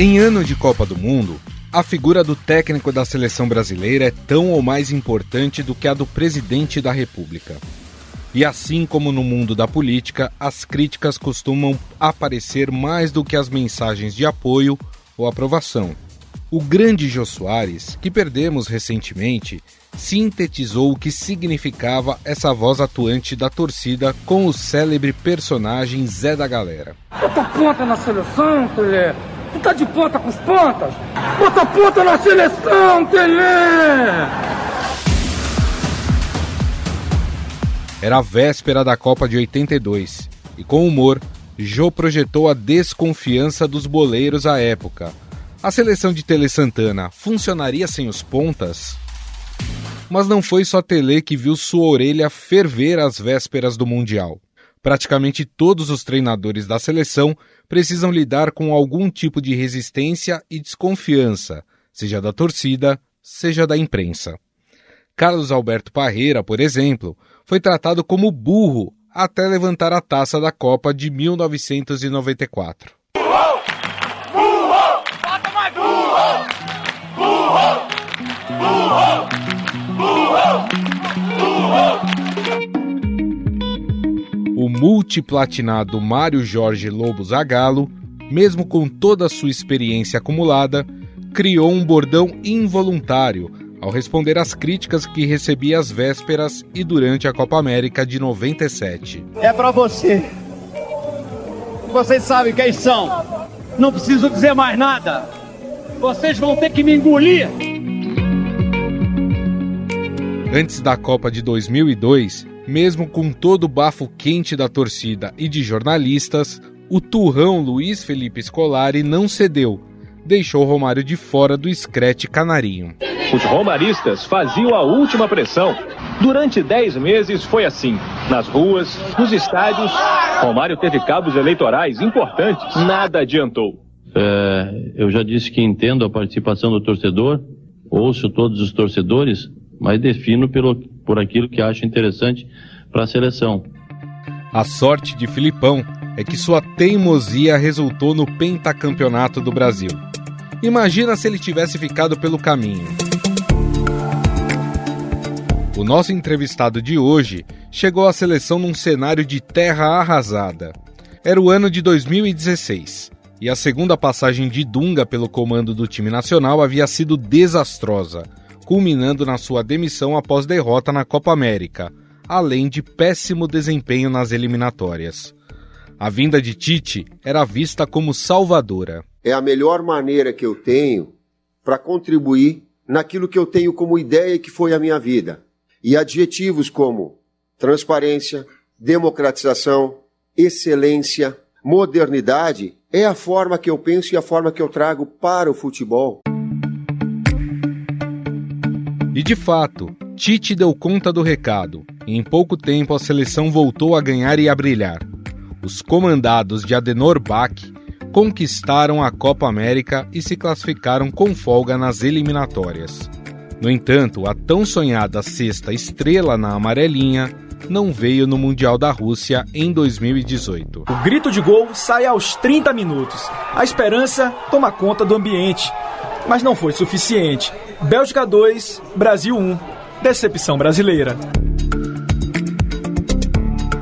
Em ano de Copa do Mundo, a figura do técnico da seleção brasileira é tão ou mais importante do que a do presidente da República. E assim como no mundo da política, as críticas costumam aparecer mais do que as mensagens de apoio ou aprovação. O grande Jô Soares, que perdemos recentemente, sintetizou o que significava essa voz atuante da torcida com o célebre personagem Zé da Galera. Bota ponta na seleção, Tele! Tu tá de ponta com os pontas? Bota ponta na seleção, Tele! Era a véspera da Copa de 82 e, com humor, Jô projetou a desconfiança dos boleiros à época. A seleção de Tele Santana funcionaria sem os pontas? Mas não foi só Tele que viu sua orelha ferver às vésperas do Mundial. Praticamente todos os treinadores da seleção precisam lidar com algum tipo de resistência e desconfiança, seja da torcida, seja da imprensa. Carlos Alberto Parreira, por exemplo, foi tratado como burro até levantar a taça da Copa de 1994. Burro! Burro! Bota mais burro! Burro! Burro! O multiplatinado Mário Jorge Lobo Zagallo, mesmo com toda a sua experiência acumulada, criou um bordão involuntário ao responder às críticas que recebia às vésperas e durante a Copa América de 97. É para você. Vocês sabem quem são. Não preciso dizer mais nada. Vocês vão ter que me engolir. Antes da Copa de 2002, mesmo com todo o bafo quente da torcida e de jornalistas, o turrão Luiz Felipe Scolari não cedeu, deixou Romário de fora do escrete canarinho. Os romaristas faziam a última pressão. Durante dez meses foi assim. Nas ruas, nos estádios, Romário teve cabos eleitorais importantes. Nada adiantou. É, eu já disse que entendo a participação do torcedor, ouço todos os torcedores, mas defino pelo, por aquilo que acho interessante para a seleção. A sorte de Filipão é que sua teimosia resultou no pentacampeonato do Brasil. Imagina se ele tivesse ficado pelo caminho. O nosso entrevistado de hoje chegou à seleção num cenário de terra arrasada. Era o ano de 2016 e a segunda passagem de Dunga pelo comando do time nacional havia sido desastrosa culminando na sua demissão após derrota na Copa América, além de péssimo desempenho nas eliminatórias. A vinda de Tite era vista como salvadora. É a melhor maneira que eu tenho para contribuir naquilo que eu tenho como ideia que foi a minha vida. E adjetivos como transparência, democratização, excelência, modernidade é a forma que eu penso e a forma que eu trago para o futebol. E de fato, Tite deu conta do recado em pouco tempo a seleção voltou a ganhar e a brilhar. Os comandados de Adenor Bach conquistaram a Copa América e se classificaram com folga nas eliminatórias. No entanto, a tão sonhada sexta estrela na amarelinha não veio no Mundial da Rússia em 2018. O grito de gol sai aos 30 minutos. A esperança toma conta do ambiente mas não foi suficiente. Bélgica 2, Brasil 1. Decepção brasileira.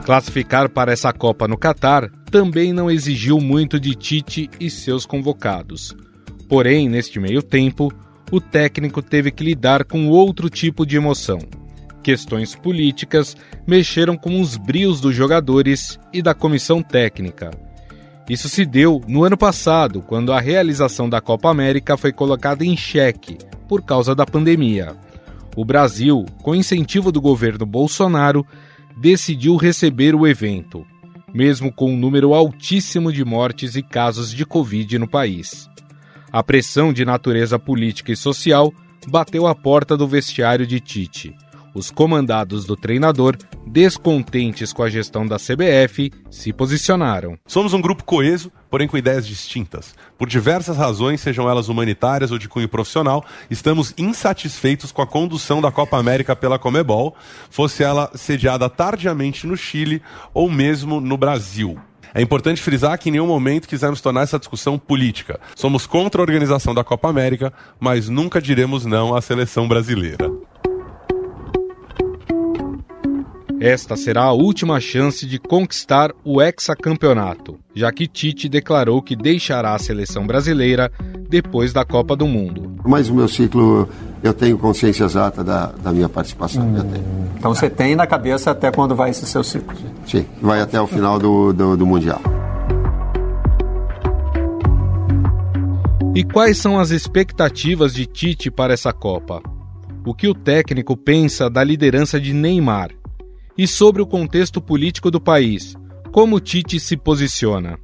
Classificar para essa Copa no Catar também não exigiu muito de Tite e seus convocados. Porém, neste meio tempo, o técnico teve que lidar com outro tipo de emoção. Questões políticas mexeram com os brios dos jogadores e da comissão técnica isso se deu no ano passado, quando a realização da Copa América foi colocada em xeque por causa da pandemia. O Brasil, com incentivo do governo Bolsonaro, decidiu receber o evento, mesmo com um número altíssimo de mortes e casos de Covid no país. A pressão de natureza política e social bateu à porta do vestiário de Tite os comandados do treinador, descontentes com a gestão da CBF, se posicionaram. Somos um grupo coeso, porém com ideias distintas. Por diversas razões, sejam elas humanitárias ou de cunho profissional, estamos insatisfeitos com a condução da Copa América pela Comebol, fosse ela sediada tardiamente no Chile ou mesmo no Brasil. É importante frisar que em nenhum momento quisemos tornar essa discussão política. Somos contra a organização da Copa América, mas nunca diremos não à seleção brasileira. Esta será a última chance de conquistar o hexacampeonato, já que Tite declarou que deixará a seleção brasileira depois da Copa do Mundo. Mas o meu ciclo, eu tenho consciência exata da, da minha participação. Hum, então você tem na cabeça até quando vai esse seu ciclo? Sim, vai até o final do, do, do Mundial. E quais são as expectativas de Tite para essa Copa? O que o técnico pensa da liderança de Neymar e sobre o contexto político do país, como Tite se posiciona.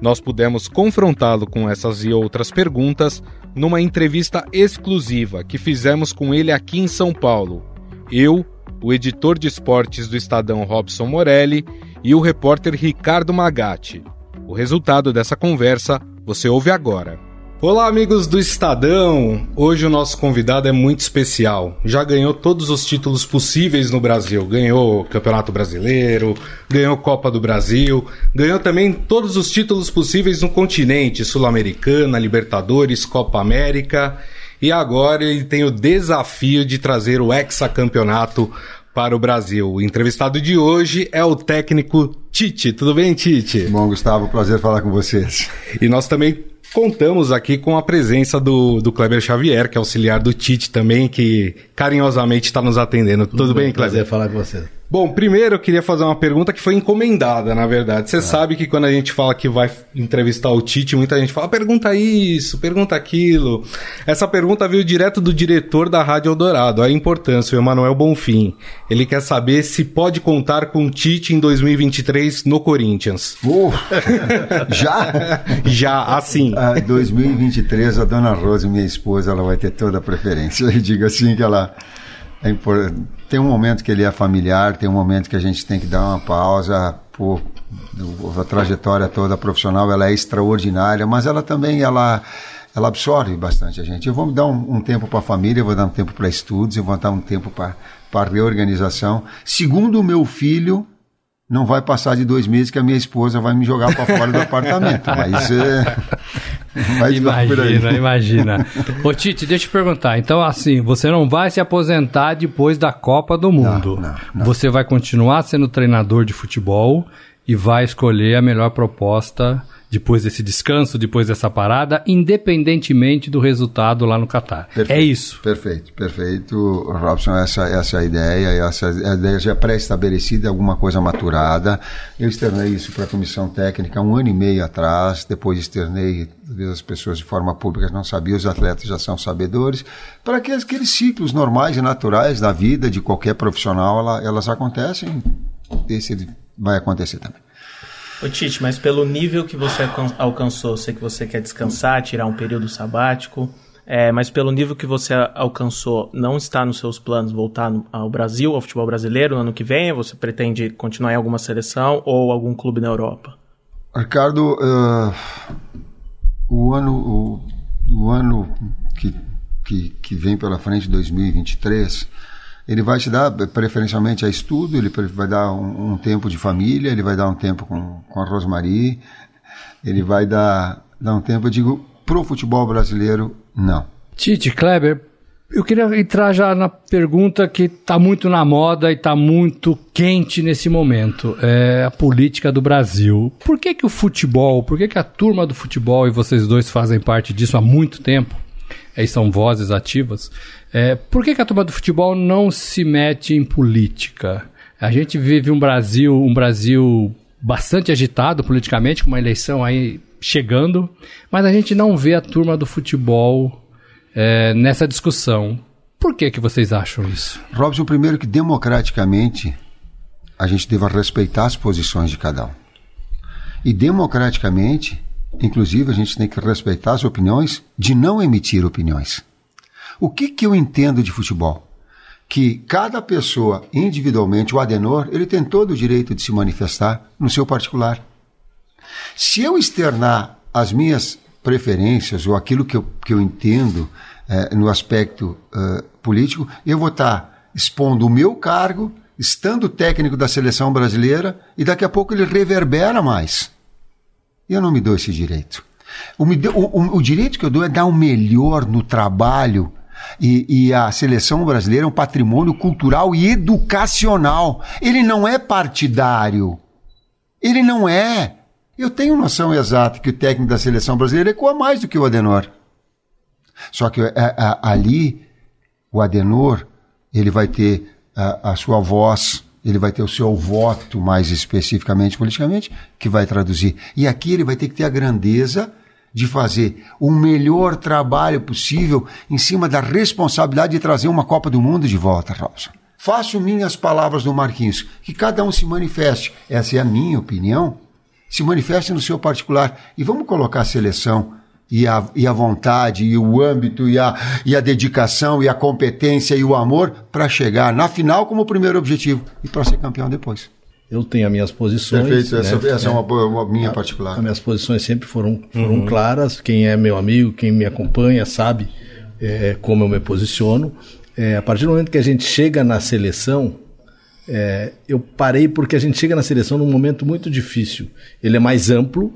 Nós pudemos confrontá-lo com essas e outras perguntas numa entrevista exclusiva que fizemos com ele aqui em São Paulo. Eu, o editor de esportes do Estadão Robson Morelli e o repórter Ricardo Magatti. O resultado dessa conversa você ouve agora. Olá, amigos do Estadão! Hoje o nosso convidado é muito especial. Já ganhou todos os títulos possíveis no Brasil. Ganhou Campeonato Brasileiro, ganhou Copa do Brasil, ganhou também todos os títulos possíveis no continente: Sul-Americana, Libertadores, Copa América. E agora ele tem o desafio de trazer o hexacampeonato para o Brasil. O entrevistado de hoje é o técnico Tite. Tudo bem, Tite? Bom, Gustavo, prazer falar com vocês. E nós também Contamos aqui com a presença do, do Kleber Xavier, que é auxiliar do Tite também, que carinhosamente está nos atendendo. Tudo, Tudo bem, Kleber? Prazer falar com você. Bom, primeiro eu queria fazer uma pergunta que foi encomendada, na verdade. Você é. sabe que quando a gente fala que vai entrevistar o Tite, muita gente fala, pergunta isso, pergunta aquilo. Essa pergunta veio direto do diretor da Rádio Eldorado, a importância, o Emanuel Bonfim. Ele quer saber se pode contar com o Tite em 2023 no Corinthians. Uh, já? já, assim. Ah, 2023, a dona Rose, minha esposa, ela vai ter toda a preferência. Eu digo assim que ela é importante tem um momento que ele é familiar, tem um momento que a gente tem que dar uma pausa por a trajetória toda profissional, ela é extraordinária, mas ela também ela ela absorve bastante a gente. Eu vou me dar um, um tempo para a família, eu vou dar um tempo para estudos, eu vou dar um tempo para para reorganização. Segundo o meu filho, não vai passar de dois meses que a minha esposa vai me jogar para fora do apartamento. Mas é. Vai imagina, imagina. Ô Tite, deixa eu te perguntar. Então, assim, você não vai se aposentar depois da Copa do Mundo. Não, não, não. Você vai continuar sendo treinador de futebol e vai escolher a melhor proposta depois desse descanso, depois dessa parada, independentemente do resultado lá no Catar. É isso. Perfeito, perfeito, Robson. Essa, essa é a ideia, essa é a ideia já pré-estabelecida, alguma coisa maturada. Eu externei isso para a comissão técnica um ano e meio atrás, depois externei, talvez as pessoas de forma pública não sabiam, os atletas já são sabedores, para que aqueles ciclos normais e naturais da vida de qualquer profissional, ela, elas acontecem, esse vai acontecer também. Ô Tite, mas pelo nível que você alcançou, sei que você quer descansar, tirar um período sabático, é, mas pelo nível que você alcançou, não está nos seus planos voltar ao Brasil, ao futebol brasileiro no ano que vem? Você pretende continuar em alguma seleção ou algum clube na Europa? Ricardo, uh, o ano, o, o ano que, que, que vem pela frente, 2023, ele vai te dar preferencialmente a estudo, ele vai dar um, um tempo de família, ele vai dar um tempo com, com a Rosmarie, ele vai dar, dar um tempo, eu digo, pro futebol brasileiro, não. Tite, Kleber, eu queria entrar já na pergunta que está muito na moda e está muito quente nesse momento. É a política do Brasil. Por que, que o futebol, por que, que a turma do futebol, e vocês dois fazem parte disso há muito tempo, aí são vozes ativas, é, por que, que a turma do futebol não se mete em política? A gente vive um Brasil, um Brasil bastante agitado politicamente, com uma eleição aí chegando, mas a gente não vê a turma do futebol é, nessa discussão. Por que, que vocês acham isso? Robson, primeiro que democraticamente a gente deva respeitar as posições de cada um. E democraticamente, inclusive, a gente tem que respeitar as opiniões de não emitir opiniões. O que, que eu entendo de futebol? Que cada pessoa, individualmente, o Adenor, ele tem todo o direito de se manifestar no seu particular. Se eu externar as minhas preferências ou aquilo que eu, que eu entendo eh, no aspecto uh, político, eu vou estar expondo o meu cargo estando técnico da seleção brasileira, e daqui a pouco ele reverbera mais. Eu não me dou esse direito. O, o, o direito que eu dou é dar o melhor no trabalho. E, e, a seleção brasileira é um patrimônio cultural e educacional. Ele não é partidário. Ele não é. Eu tenho noção exata que o técnico da seleção brasileira ecoa mais do que o Adenor. Só que a, é, a, é, ali, o Adenor, ele vai ter a, a sua voz, ele vai ter o seu voto, mais especificamente politicamente, que vai traduzir. E aqui ele vai ter que ter a grandeza de fazer o melhor trabalho possível em cima da responsabilidade de trazer uma Copa do Mundo de volta, Robson. Faço minhas palavras do Marquinhos, que cada um se manifeste. Essa é a minha opinião. Se manifeste no seu particular. E vamos colocar a seleção e a, e a vontade, e o âmbito, e a, e a dedicação, e a competência, e o amor para chegar na final como primeiro objetivo e para ser campeão depois. Eu tenho as minhas posições. Perfeito, essa, né? essa é uma, uma minha particular. As minhas posições sempre foram, foram uhum. claras. Quem é meu amigo, quem me acompanha, sabe é, como eu me posiciono. É, a partir do momento que a gente chega na seleção, é, eu parei porque a gente chega na seleção num momento muito difícil. Ele é mais amplo,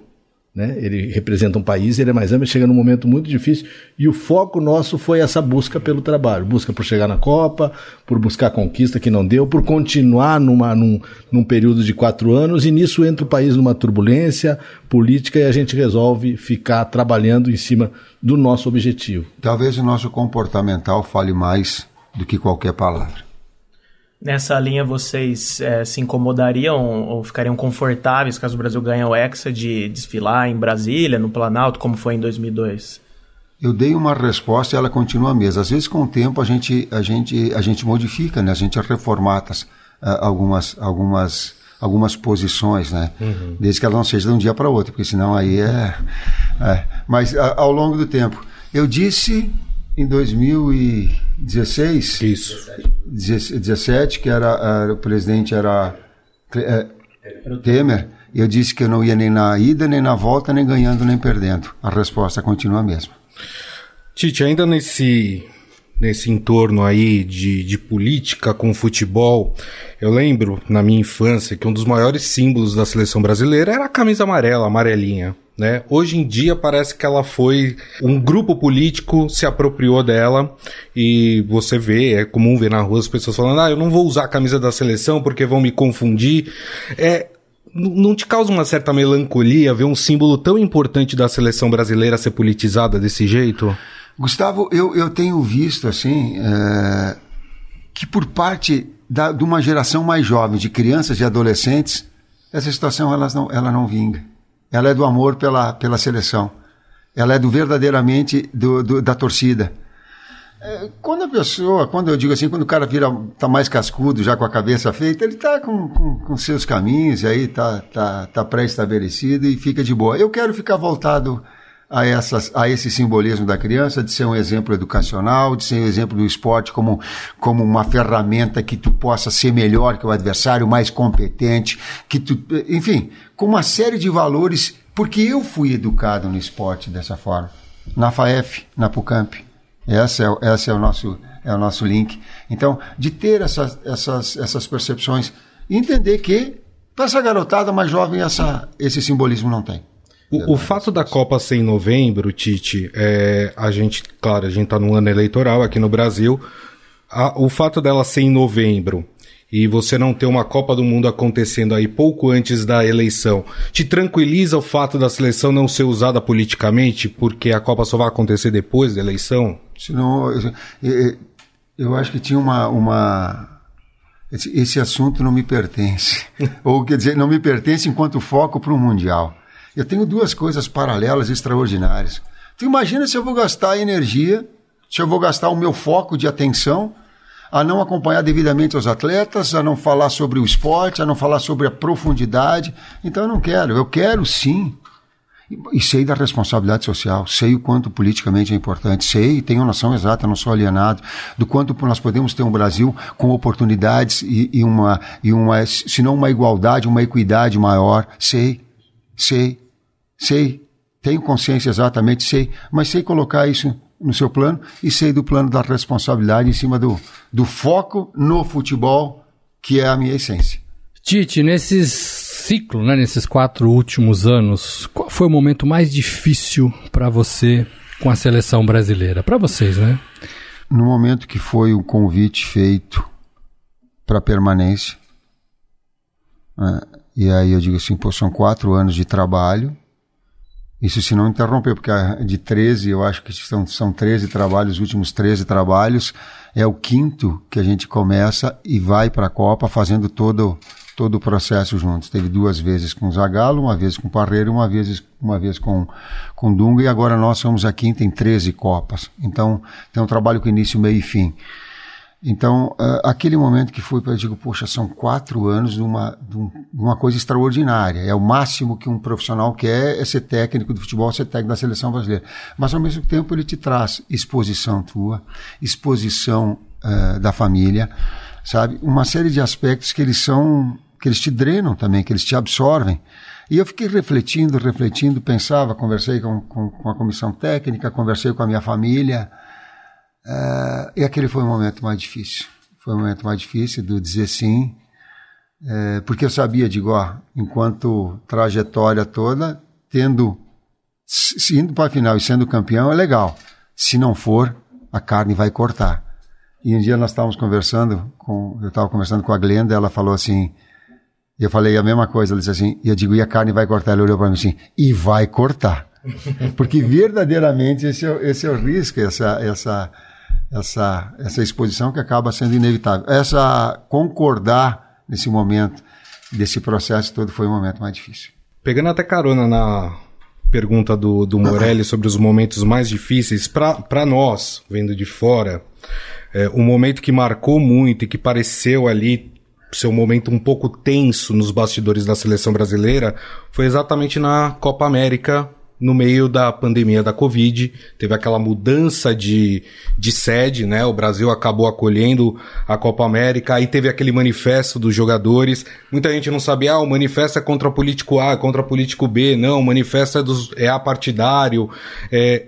né? Ele representa um país, ele é mais amplo, chega num momento muito difícil e o foco nosso foi essa busca pelo trabalho, busca por chegar na Copa, por buscar conquista que não deu, por continuar numa, num, num período de quatro anos e nisso entra o país numa turbulência política e a gente resolve ficar trabalhando em cima do nosso objetivo. Talvez o nosso comportamental fale mais do que qualquer palavra. Nessa linha, vocês é, se incomodariam ou ficariam confortáveis caso o Brasil ganhe o Hexa de desfilar em Brasília, no Planalto, como foi em 2002? Eu dei uma resposta e ela continua a mesma. Às vezes, com o tempo, a gente, a gente, a gente modifica, né? a gente reformata uh, algumas, algumas, algumas posições, né? Uhum. desde que ela não seja de um dia para outro, porque senão aí é. é. Mas ao longo do tempo. Eu disse em 2016. Isso. 17, que era, era o presidente era é, Temer, e eu disse que eu não ia nem na ida, nem na volta, nem ganhando, nem perdendo. A resposta continua a mesma. Tite, ainda nesse nesse entorno aí de, de política com futebol, eu lembro na minha infância que um dos maiores símbolos da seleção brasileira era a camisa amarela, amarelinha. Né? Hoje em dia parece que ela foi um grupo político se apropriou dela e você vê, é comum ver na rua as pessoas falando: "Ah, eu não vou usar a camisa da seleção porque vão me confundir". É não te causa uma certa melancolia ver um símbolo tão importante da seleção brasileira ser politizada desse jeito? Gustavo, eu, eu tenho visto assim é, que por parte da, de uma geração mais jovem, de crianças e adolescentes, essa situação ela não, ela não vinga. Ela é do amor pela, pela seleção. Ela é do verdadeiramente do, do da torcida. É, quando a pessoa, quando eu digo assim, quando o cara vira, tá mais cascudo, já com a cabeça feita, ele tá com, com, com seus caminhos, aí tá, tá, tá pré-estabelecido e fica de boa. Eu quero ficar voltado a, essas, a esse simbolismo da criança, de ser um exemplo educacional, de ser um exemplo do esporte como, como uma ferramenta que tu possa ser melhor que o adversário, mais competente, que tu, enfim, com uma série de valores, porque eu fui educado no esporte dessa forma, na FAEF, na PUCAMP. Essa é, essa é, o, nosso, é o nosso link. Então, de ter essas, essas, essas percepções entender que, para essa garotada mais jovem, essa, esse simbolismo não tem. O, o, fato da Copa ser em novembro, Tite, é, a gente, claro, a gente está no ano eleitoral aqui no Brasil. A, o fato dela ser em novembro e você não ter uma Copa do Mundo acontecendo aí pouco antes da eleição, te tranquiliza o fato da seleção não ser usada politicamente, porque a Copa só vai acontecer depois da eleição? Senão, eu, eu acho que tinha uma, uma esse, esse, assunto não me pertence. Ou quer dizer, não me pertence enquanto foco para o Mundial. Eu tenho duas coisas paralelas extraordinárias. Tu imagina se eu vou gastar energia, se eu vou gastar o meu foco de atenção a não acompanhar devidamente os atletas, a não falar sobre o esporte, a não falar sobre a profundidade. Então eu não quero. Eu quero sim. E sei da responsabilidade social, sei o quanto politicamente é importante, sei, tenho noção exata, não sou alienado, do quanto nós podemos ter um Brasil com oportunidades e, e uma, e uma, se não uma igualdade, uma equidade maior, sei, sei. Sei, tenho consciência exatamente, sei, mas sei colocar isso no seu plano e sei do plano da responsabilidade em cima do, do foco no futebol que é a minha essência. Tite, nesses ciclo, né, nesses quatro últimos anos, qual foi o momento mais difícil para você com a seleção brasileira? Para vocês, né? No momento que foi o convite feito para permanência, né, e aí eu digo assim, pô, são quatro anos de trabalho, isso se não interromper, porque de 13, eu acho que são, são 13 trabalhos, os últimos 13 trabalhos, é o quinto que a gente começa e vai para a Copa fazendo todo todo o processo juntos. Teve duas vezes com o Zagallo, uma vez com o Parreira, uma vez, uma vez com, com Dunga, e agora nós somos a quinta em 13 Copas. Então, tem um trabalho com início, meio e fim. Então, uh, aquele momento que foi para digo, poxa, são quatro anos de uma, de uma coisa extraordinária. É o máximo que um profissional quer é ser técnico do futebol, ser técnico da seleção brasileira. Mas ao mesmo tempo ele te traz exposição tua, exposição uh, da família, sabe? Uma série de aspectos que eles são, que eles te drenam também, que eles te absorvem. E eu fiquei refletindo, refletindo, pensava, conversei com, com, com a comissão técnica, conversei com a minha família. Uh, e aquele foi o momento mais difícil. Foi o momento mais difícil do dizer sim, uh, porque eu sabia, digo, ó, enquanto trajetória toda, tendo, se indo para a final e sendo campeão é legal. Se não for, a carne vai cortar. E um dia nós estávamos conversando, com, eu estava conversando com a Glenda, ela falou assim, eu falei a mesma coisa, ela disse assim, e eu digo, e a carne vai cortar? Ela olhou para mim assim, e vai cortar. Porque verdadeiramente esse é, esse é o risco, essa, essa, essa, essa exposição que acaba sendo inevitável. Essa concordar nesse momento, desse processo todo, foi o momento mais difícil. Pegando até carona na pergunta do, do Morelli sobre os momentos mais difíceis, para nós, vendo de fora, é, um momento que marcou muito e que pareceu ali ser um momento um pouco tenso nos bastidores da seleção brasileira foi exatamente na Copa América no meio da pandemia da Covid, teve aquela mudança de, de sede, né? O Brasil acabou acolhendo a Copa América, aí teve aquele manifesto dos jogadores. Muita gente não sabia, ah, o manifesto é contra político A, contra político B. Não, o manifesto é, dos, é apartidário. É,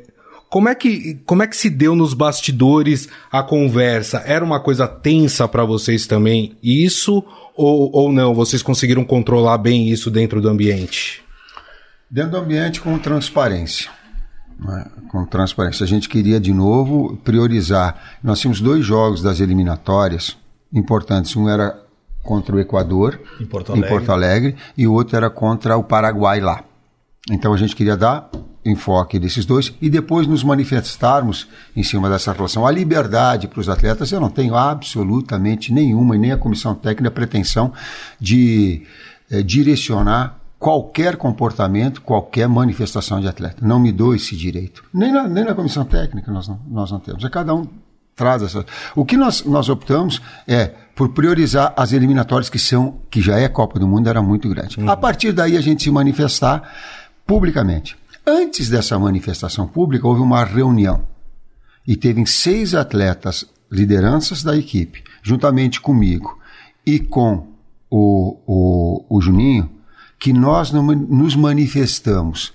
como é, que, como é que se deu nos bastidores a conversa? Era uma coisa tensa para vocês também isso? Ou, ou não? Vocês conseguiram controlar bem isso dentro do ambiente? Dentro do ambiente com transparência. Né? Com transparência. A gente queria, de novo, priorizar. Nós tínhamos dois jogos das eliminatórias importantes. Um era contra o Equador, em Porto Alegre, em Porto Alegre e o outro era contra o Paraguai lá. Então a gente queria dar enfoque desses dois e depois nos manifestarmos em cima dessa relação. A liberdade para os atletas, eu não tenho absolutamente nenhuma, e nem a comissão técnica, a pretensão de eh, direcionar qualquer comportamento, qualquer manifestação de atleta. Não me dou esse direito. Nem na, nem na comissão técnica nós não, nós não temos. É cada um traz essa. O que nós, nós optamos é por priorizar as eliminatórias que são, que já é Copa do Mundo, era muito grande. Uhum. A partir daí a gente se manifestar publicamente. Antes dessa manifestação pública, houve uma reunião e teve seis atletas, lideranças da equipe, juntamente comigo e com o, o, o Juninho, que nós nos manifestamos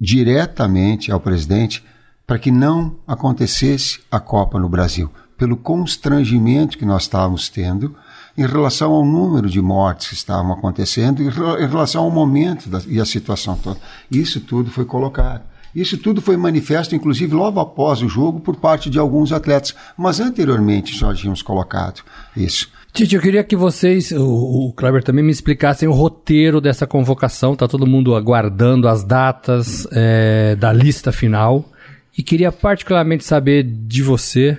diretamente ao presidente para que não acontecesse a Copa no Brasil, pelo constrangimento que nós estávamos tendo em relação ao número de mortes que estavam acontecendo, em relação ao momento da, e a situação toda. Isso tudo foi colocado. Isso tudo foi manifesto, inclusive, logo após o jogo, por parte de alguns atletas. Mas anteriormente já tínhamos colocado isso. Tite, eu queria que vocês, o, o Kleber também, me explicassem o roteiro dessa convocação. Está todo mundo aguardando as datas é, da lista final. E queria particularmente saber de você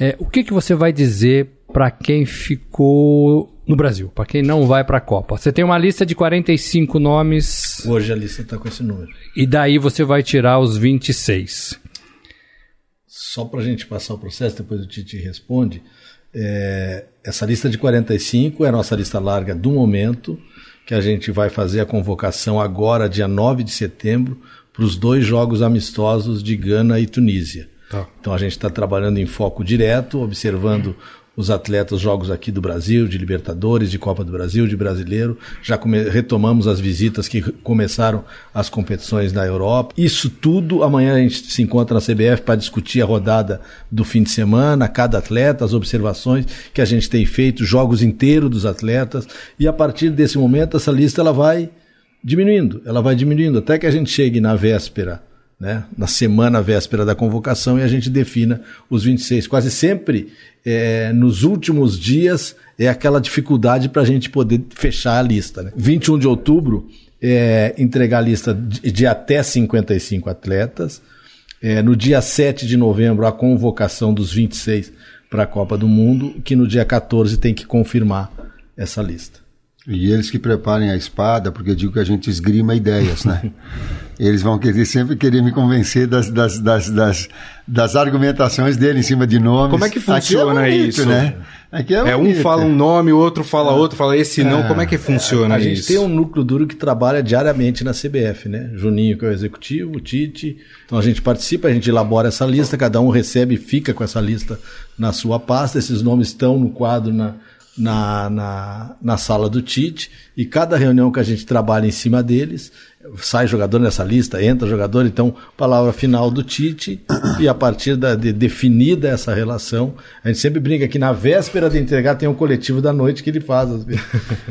é, o que, que você vai dizer para quem ficou no Brasil, para quem não vai para a Copa. Você tem uma lista de 45 nomes. Hoje a lista está com esse número. E daí você vai tirar os 26. Só para a gente passar o processo, depois o Tite responde. É, essa lista de 45 é a nossa lista larga do momento, que a gente vai fazer a convocação agora, dia 9 de setembro, para os dois jogos amistosos de Gana e Tunísia. Tá. Então a gente está trabalhando em foco direto, observando os atletas jogos aqui do Brasil, de Libertadores, de Copa do Brasil, de Brasileiro. Já retomamos as visitas que começaram as competições na Europa. Isso tudo, amanhã a gente se encontra na CBF para discutir a rodada do fim de semana, cada atleta, as observações que a gente tem feito, jogos inteiros dos atletas. E a partir desse momento, essa lista ela vai diminuindo, ela vai diminuindo, até que a gente chegue na véspera né, na semana véspera da convocação e a gente defina os 26. Quase sempre, é, nos últimos dias, é aquela dificuldade para a gente poder fechar a lista. Né? 21 de outubro, é, entregar a lista de, de até 55 atletas. É, no dia 7 de novembro, a convocação dos 26 para a Copa do Mundo, que no dia 14 tem que confirmar essa lista. E eles que preparem a espada, porque eu digo que a gente esgrima ideias, né? eles vão querer, sempre querer me convencer das, das, das, das, das argumentações dele em cima de nomes. Como é que funciona Aqui é bonito, isso? Né? Aqui é, é um fala um nome, o outro fala outro, fala esse não. Como é que funciona a isso? A gente tem um núcleo duro que trabalha diariamente na CBF, né? Juninho, que é o executivo, o Tite. Então a gente participa, a gente elabora essa lista, cada um recebe e fica com essa lista na sua pasta. Esses nomes estão no quadro na na, na, na sala do Tite e cada reunião que a gente trabalha em cima deles, sai jogador nessa lista, entra jogador, então palavra final do Tite e a partir da, de definida essa relação, a gente sempre brinca que na véspera de entregar tem um coletivo da noite que ele faz,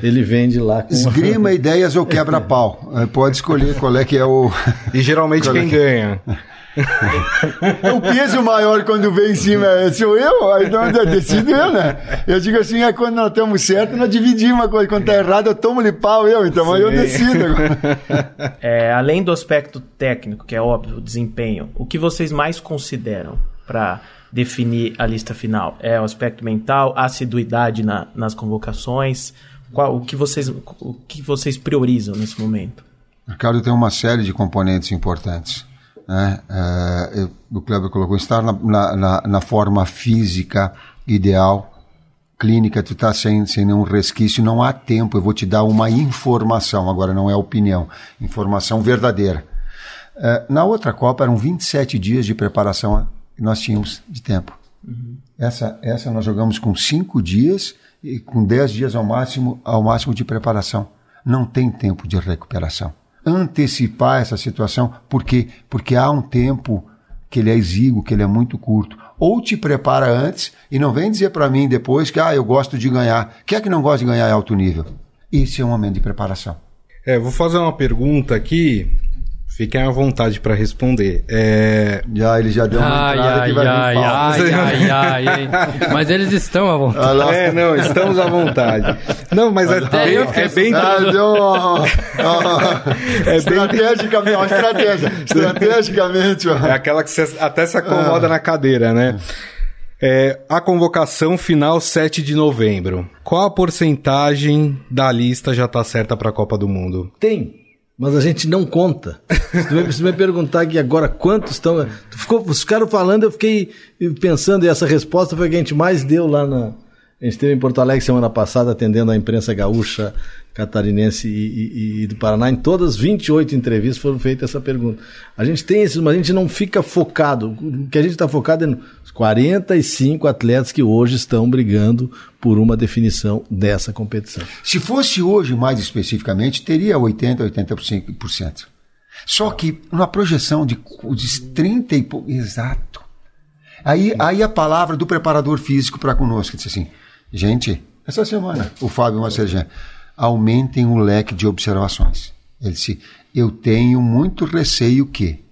ele vende lá. Com Esgrima ideias ou quebra-pau, pode escolher qual é que é o... E geralmente quem ganha? o peso maior quando vem em cima sou eu, aí não decido eu, né? Eu digo assim, é quando nós estamos certos, nós dividimos uma coisa. Quando tá errado, eu tomo-lhe pau eu, então aí eu decido. É, além do aspecto técnico, que é óbvio, o desempenho, o que vocês mais consideram para definir a lista final? É o aspecto mental, assiduidade na, nas convocações? Qual, o, que vocês, o que vocês priorizam nesse momento? Ricardo, tem uma série de componentes importantes né? É, o Kleber colocou, estar na, na, na, forma física ideal, clínica, tu está sem, sem nenhum resquício, não há tempo, eu vou te dar uma informação, agora não é opinião, informação verdadeira. É, na outra Copa eram 27 dias de preparação que nós tínhamos de tempo. Uhum. Essa, essa nós jogamos com 5 dias e com 10 dias ao máximo, ao máximo de preparação. Não tem tempo de recuperação antecipar essa situação, porque porque há um tempo que ele é exíguo, que ele é muito curto. Ou te prepara antes e não vem dizer para mim depois que ah, eu gosto de ganhar. Quem é que não gosta de ganhar em alto nível? Esse é um momento de preparação. É, vou fazer uma pergunta aqui Fiquem à vontade para responder. É... Já, ele já deu uma ai, entrada ai, que vai ai, vir ai, ai, ai, ai, Mas eles estão à vontade. Ah, é, não, estamos à vontade. Não, mas é, bem, é bem... Ah, deu uma, é estrategicamente, uma estratégia. Estrategicamente. É aquela que você até se acomoda ah. na cadeira, né? É, a convocação final 7 de novembro. Qual a porcentagem da lista já está certa para a Copa do Mundo? Tem mas a gente não conta. Se tu me, perguntar aqui agora quantos estão. Ficou, os caras falando, eu fiquei pensando, e essa resposta foi a que a gente mais deu lá na. A gente esteve em Porto Alegre semana passada atendendo a imprensa gaúcha catarinense e, e, e, do Paraná, em todas as 28 entrevistas foram feitas essa pergunta. A gente tem esses, mas a gente não fica focado. O que a gente está focado é nos 45 atletas que hoje estão brigando por uma definição dessa competição. Se fosse hoje, mais especificamente, teria 80%, 85%. Só que na projeção de, de 30 e pouco. Exato. Aí, aí a palavra do preparador físico para conosco disse assim: gente, essa semana, o Fábio Macerjan aumentem o leque de observações. Ele disse: Eu tenho muito receio que,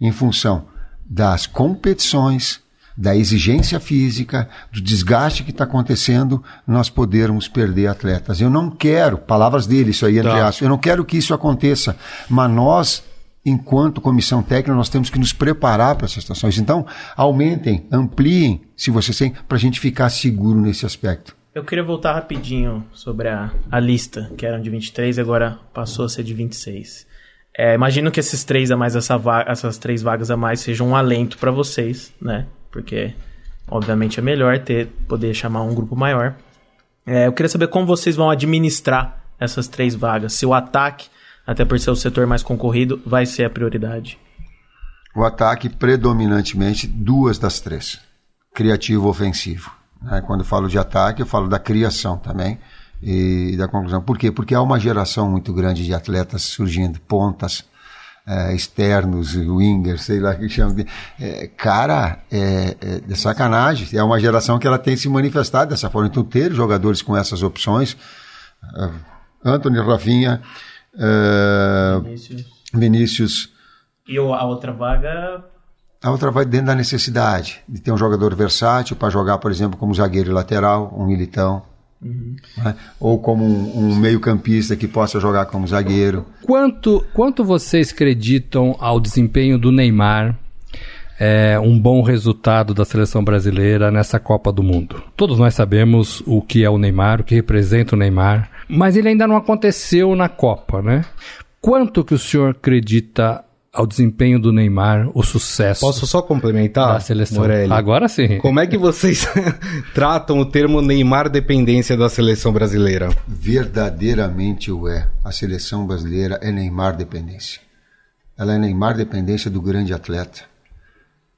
em função das competições, da exigência física, do desgaste que está acontecendo, nós podermos perder atletas. Eu não quero, palavras dele, isso aí entre tá. eu não quero que isso aconteça, mas nós, enquanto comissão técnica, nós temos que nos preparar para essas situações. Então, aumentem, ampliem, se vocês têm, para a gente ficar seguro nesse aspecto. Eu queria voltar rapidinho sobre a, a lista, que eram de 23 e agora passou a ser de 26. É, imagino que esses três a mais, essa essas três vagas a mais sejam um alento para vocês, né? Porque, obviamente, é melhor ter poder chamar um grupo maior. É, eu queria saber como vocês vão administrar essas três vagas. Se o ataque, até por ser o setor mais concorrido, vai ser a prioridade. O ataque, predominantemente, duas das três: criativo ofensivo Né? Quando eu falo de ataque, eu falo da criação também e da conclusão. Por quê? Porque há uma geração muito grande de atletas surgindo, pontas, é, externos, wingers, sei lá o que chama. De, é, cara, é, é, de sacanagem. É uma geração que ela tem se manifestado dessa forma. Então, ter jogadores com essas opções, uh, Anthony Rafinha, uh, Vinícius. Vinícius. E a outra vaga a outra vai dentro da necessidade de ter um jogador versátil para jogar, por exemplo, como zagueiro lateral, um militão. Uhum. Né? Ou como um, um meio-campista que possa jogar como zagueiro. Quanto, quanto vocês acreditam ao desempenho do Neymar é, um bom resultado da seleção brasileira nessa Copa do Mundo. Todos nós sabemos o que é o Neymar, o que representa o Neymar, mas ele ainda não aconteceu na Copa, né? Quanto que o senhor acredita ao desempenho do Neymar, o sucesso. Posso só complementar? Da seleção. Morelli? Agora sim. Como é que vocês tratam o termo Neymar dependência da seleção brasileira? Verdadeiramente o é. A seleção brasileira é Neymar dependência. Ela é Neymar dependência do grande atleta,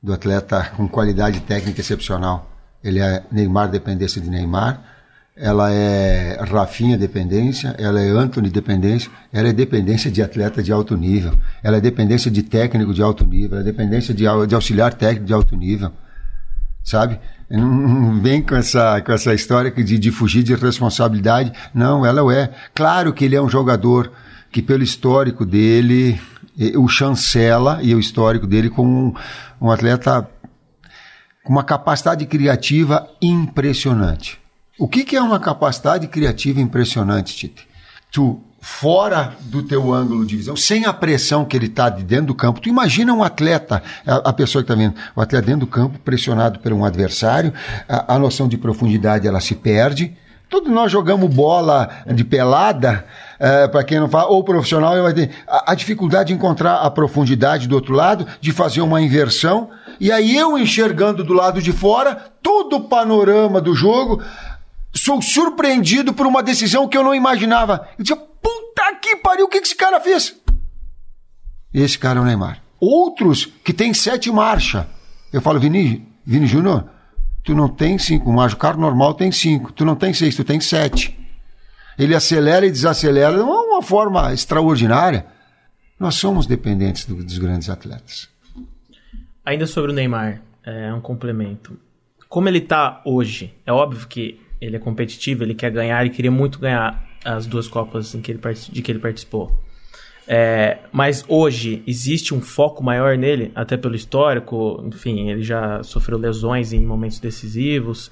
do atleta com qualidade técnica excepcional. Ele é Neymar dependência de Neymar ela é Rafinha dependência, ela é Anthony dependência, ela é dependência de atleta de alto nível, ela é dependência de técnico de alto nível, ela é dependência de, de auxiliar técnico de alto nível, sabe? Não, vem com essa, com essa história de, de fugir de responsabilidade, não, ela é. Claro que ele é um jogador que pelo histórico dele, o chancela e o histórico dele como um, um atleta com uma capacidade criativa impressionante o que, que é uma capacidade criativa impressionante, Tite? Tu, fora do teu ângulo de visão, sem a pressão que ele está de dentro do campo, tu imagina um atleta, a, a pessoa que está vendo, o atleta dentro do campo, pressionado por um adversário, a, a noção de profundidade ela se perde. Todos nós jogamos bola de pelada, é, para quem não fala, ou profissional, vai ter a, a, dificuldade de encontrar a profundidade do outro lado, de fazer uma inversão, e aí eu enxergando do lado de fora todo o panorama do jogo, sou surpreendido por uma decisão que eu não imaginava. Eu dizia, puta que pariu, o que esse cara fez? Esse cara é o Neymar. Outros que tem sete marcha. Eu falo, Vini, Vini Júnior, tu não tem cinco marchas, o carro normal tem cinco, tu não tem seis, tu tem sete. Ele acelera e desacelera de uma forma extraordinária. Nós somos dependentes do, dos grandes atletas. Ainda sobre o Neymar, é um complemento. Como ele está hoje, é óbvio que ele é competitivo, ele quer ganhar e queria muito ganhar as duas Copas em que ele, de que ele participou. É, mas hoje existe um foco maior nele, até pelo histórico, enfim, ele já sofreu lesões em momentos decisivos.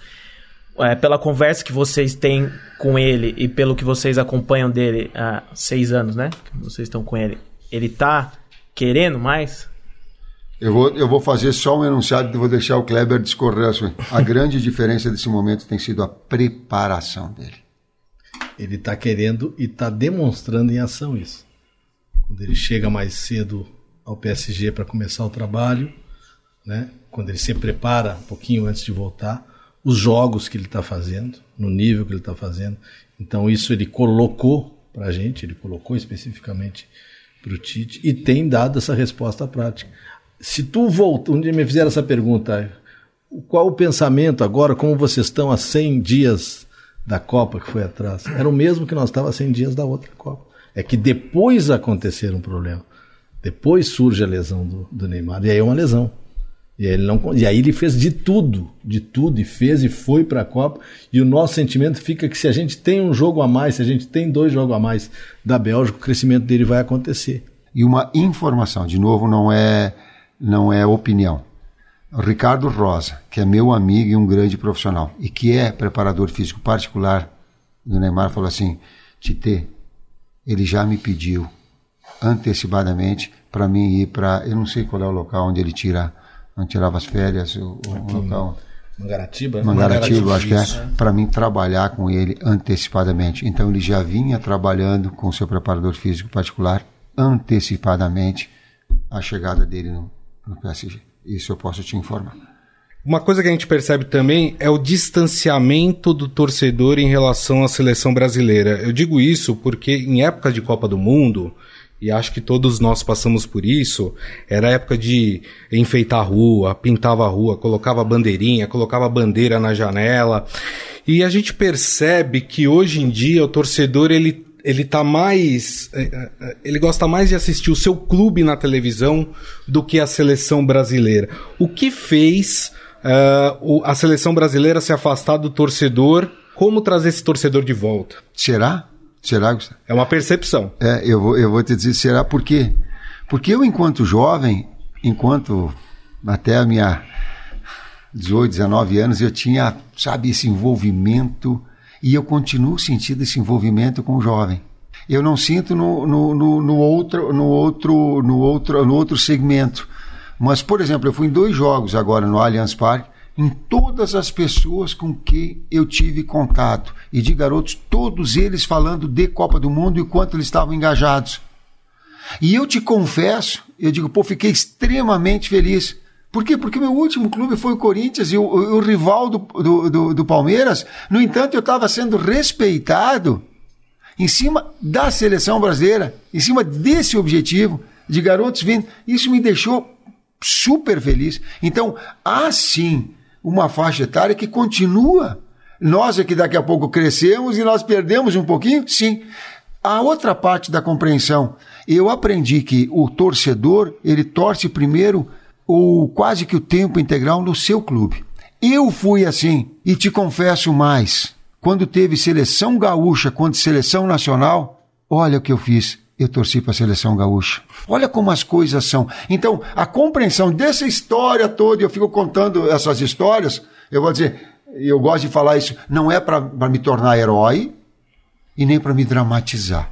É, pela conversa que vocês têm com ele e pelo que vocês acompanham dele há seis anos, né? Vocês estão com ele, ele tá querendo mais? Eu vou, eu vou fazer só um enunciado e vou deixar o Kleber discorrer. A grande diferença desse momento tem sido a preparação dele. Ele está querendo e está demonstrando em ação isso. Quando ele chega mais cedo ao PSG para começar o trabalho, né? quando ele se prepara um pouquinho antes de voltar, os jogos que ele está fazendo, no nível que ele está fazendo. Então, isso ele colocou para a gente, ele colocou especificamente para o Tite e tem dado essa resposta prática se tu volta, um dia me fizeram essa pergunta, qual o pensamento agora, como vocês estão há 100 dias da Copa que foi atrás? Era o mesmo que nós estávamos há 100 dias da outra Copa. É que depois acontecer um problema. Depois surge a lesão do, do Neymar. E aí é uma lesão. E aí, ele não, e aí ele fez de tudo, de tudo, e fez e foi para a Copa. E o nosso sentimento fica que se a gente tem um jogo a mais, se a gente tem dois jogos a mais da Bélgica, o crescimento dele vai acontecer. E uma informação, de novo, não é não é opinião. Ricardo Rosa, que é meu amigo e um grande profissional, e que é preparador físico particular do Neymar, falou assim: Tite, ele já me pediu antecipadamente para mim ir para. Eu não sei qual é o local onde ele tira, onde tirava as férias, o, o local. Mangaratiba? Mangaratiba, acho que é, para mim trabalhar com ele antecipadamente. Então ele já vinha trabalhando com o seu preparador físico particular antecipadamente a chegada dele no, no PSG. Isso eu posso te informar. Uma coisa que a gente percebe também é o distanciamento do torcedor em relação à seleção brasileira. Eu digo isso porque em época de Copa do Mundo, e acho que todos nós passamos por isso, era época de enfeitar a rua, pintava a rua, colocava bandeirinha, colocava bandeira na janela. E a gente percebe que hoje em dia o torcedor ele ele tá mais. É, é, é, ele gosta mais de assistir o seu clube na televisão do que a seleção brasileira. O que fez uh, a seleção brasileira se afastar do torcedor? Como trazer esse torcedor de volta? Será? Será, Gustavo? É uma percepção. É, eu vou, eu vou te dizer, será por quê? Porque eu, enquanto jovem, enquanto até a minha 18, 19 anos, eu tinha, sabe, esse envolvimento e eu continuo sentindo esse envolvimento com o jovem. Eu não sinto no, no, no, no, outro, no, outro, no, outro, no outro segmento. Mas, por exemplo, eu fui em dois jogos agora no Allianz Parque, em todas as pessoas com quem eu tive contato. E de garotos, todos eles falando de Copa do Mundo e o quanto eles estavam engajados. E eu te confesso, eu digo, pô, fiquei extremamente feliz por quê? Porque meu último clube foi o Corinthians e o, o, o rival do, do, do, do Palmeiras. No entanto, eu estava sendo respeitado em cima da seleção brasileira, em cima desse objetivo de garotos vindo. Isso me deixou super feliz. Então, há sim uma faixa etária que continua. Nós é que daqui a pouco crescemos e nós perdemos um pouquinho? Sim. A outra parte da compreensão, eu aprendi que o torcedor, ele torce primeiro ou quase que o tempo integral no seu clube. Eu fui assim e te confesso mais. Quando teve seleção gaúcha contra seleção nacional, olha o que eu fiz. Eu torci para a seleção gaúcha. Olha como as coisas são. Então, a compreensão dessa história toda, eu fico contando essas histórias, eu vou dizer, eu gosto de falar isso, não é para me tornar herói e nem para me dramatizar.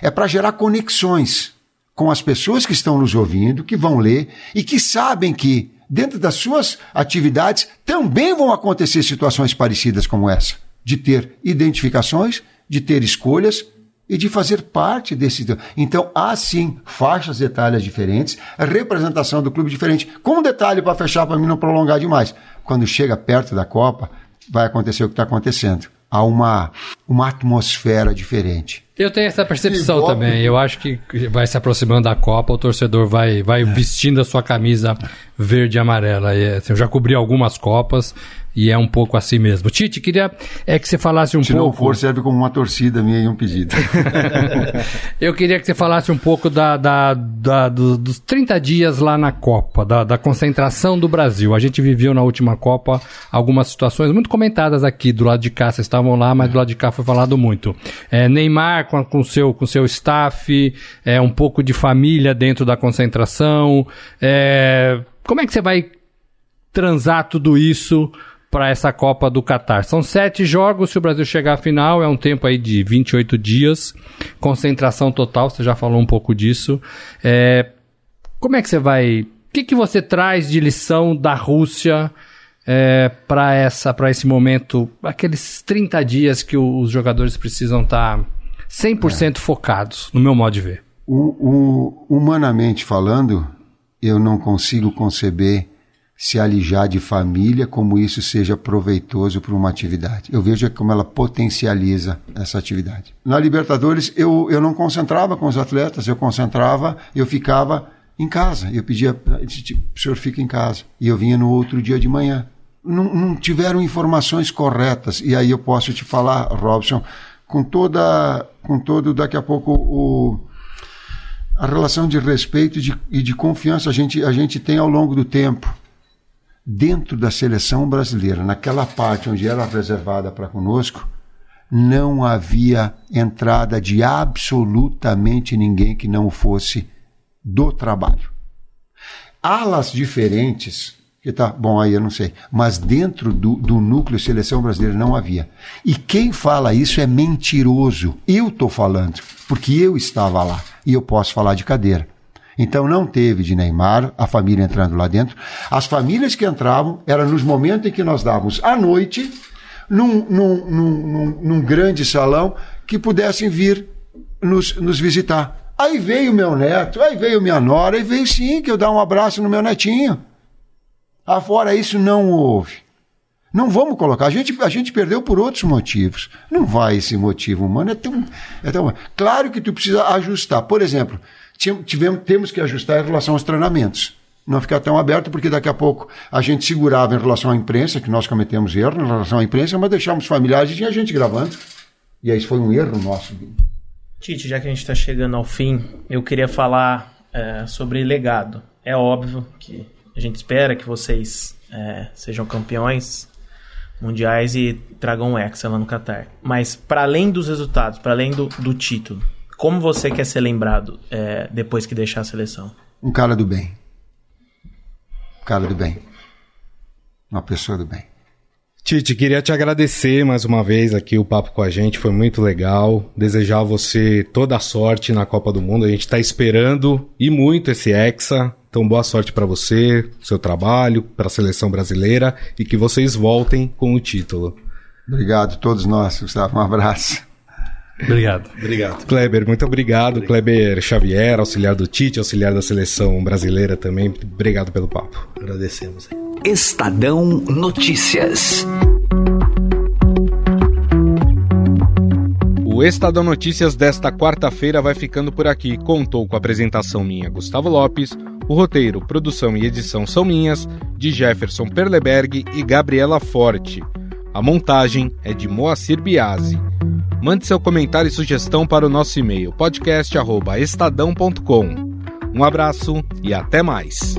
É para gerar conexões com as pessoas que estão nos ouvindo, que vão ler e que sabem que, dentro das suas atividades, também vão acontecer situações parecidas como essa. De ter identificações, de ter escolhas e de fazer parte desse. Então, há sim faixas etárias diferentes, representação do clube diferente. Com um detalhe para fechar, para mim não prolongar demais. Quando chega perto da Copa, vai acontecer o que está acontecendo. Há uma, uma atmosfera diferente. Eu tenho essa percepção também. Eu acho que vai se aproximando da Copa, o torcedor vai, vai é. vestindo a sua camisa verde e amarela. E, assim, eu já cobri algumas Copas e é um pouco assim mesmo. Tite, queria é que você falasse um Se pouco. Se não for, serve como uma torcida minha e um pedido. eu queria que você falasse um pouco da, da, da do, dos 30 dias lá na Copa, da, da concentração do Brasil. A gente viveu na última Copa algumas situações muito comentadas aqui do lado de cá. Vocês estavam lá, mas do lado de cá foi falado muito. É, Neymar com, com seu com seu staff, é um pouco de família dentro da concentração. É, como é que você vai transar tudo isso para essa Copa do Catar. São sete jogos, se o Brasil chegar à final, é um tempo aí de 28 dias, concentração total, você já falou um pouco disso. É, como é que você vai. O que, que você traz de lição da Rússia é, para essa para esse momento, aqueles 30 dias que os jogadores precisam estar tá 100% é. focados, no meu modo de ver? O, o, humanamente falando, eu não consigo conceber se alijar de família, como isso seja proveitoso para uma atividade. Eu vejo como ela potencializa essa atividade. Na Libertadores, eu, eu não concentrava com os atletas, eu concentrava, eu ficava em casa. Eu pedia, o senhor fica em casa. E eu vinha no outro dia de manhã. Não, não tiveram informações corretas. E aí eu posso te falar, Robson, com toda, com todo, daqui a pouco, o, a relação de respeito e de, e de confiança a gente, a gente tem ao longo do tempo dentro da seleção brasileira, naquela parte onde era reservada para conosco, não havia entrada de absolutamente ninguém que não fosse do trabalho. Alas diferentes, que tá, bom, aí eu não sei, mas dentro do, do núcleo seleção brasileira não havia. E quem fala isso é mentiroso. Eu estou falando, porque eu estava lá e eu posso falar de cadeira. Então não teve de Neymar, a família entrando lá dentro. As famílias que entravam eram nos momentos em que nós dávamos à noite, num, num, num, num grande salão, que pudessem vir nos, nos visitar. Aí veio meu neto, aí veio minha nora, aí veio sim que eu dar um abraço no meu netinho. Afora isso não houve. Não vamos colocar. A gente, a gente perdeu por outros motivos. Não vai esse motivo humano. É tão, é tão. Claro que tu precisa ajustar. Por exemplo, tivemos, temos que ajustar em relação aos treinamentos. Não ficar tão aberto, porque daqui a pouco a gente segurava em relação à imprensa, que nós cometemos erro em relação à imprensa, mas deixamos familiares e tinha gente gravando. E aí foi um erro nosso. Tite, já que a gente está chegando ao fim, eu queria falar é, sobre legado. É óbvio que a gente espera que vocês é, sejam campeões mundiais e tragam um Hexa lá no Qatar. Mas para além dos resultados, para além do, do, título, como você quer ser lembrado é, depois que deixar a seleção? Um cara do bem. Um cara do bem. Uma pessoa do bem. Tite, queria te agradecer mais uma vez aqui o papo com a gente, foi muito legal. Desejar a você toda a sorte na Copa do Mundo. A gente está esperando e muito esse Hexa. Então, boa sorte para você, seu trabalho, para a seleção brasileira e que vocês voltem com o título. Obrigado a todos nós, Gustavo. Um abraço. Obrigado. Obrigado. Kleber, muito obrigado. obrigado. Kleber Xavier, auxiliar do Tite, auxiliar da seleção brasileira também. Obrigado pelo papo. Agradecemos. Estadão Notícias. O Estadão Notícias desta quarta-feira vai ficando por aqui. Contou com a apresentação minha, Gustavo Lopes. O roteiro, produção e edição são minhas, de Jefferson Perleberg e Gabriela Forte. A montagem é de Moacir Biasi. Mande seu comentário e sugestão para o nosso e-mail podcast@estadão.com. Um abraço e até mais.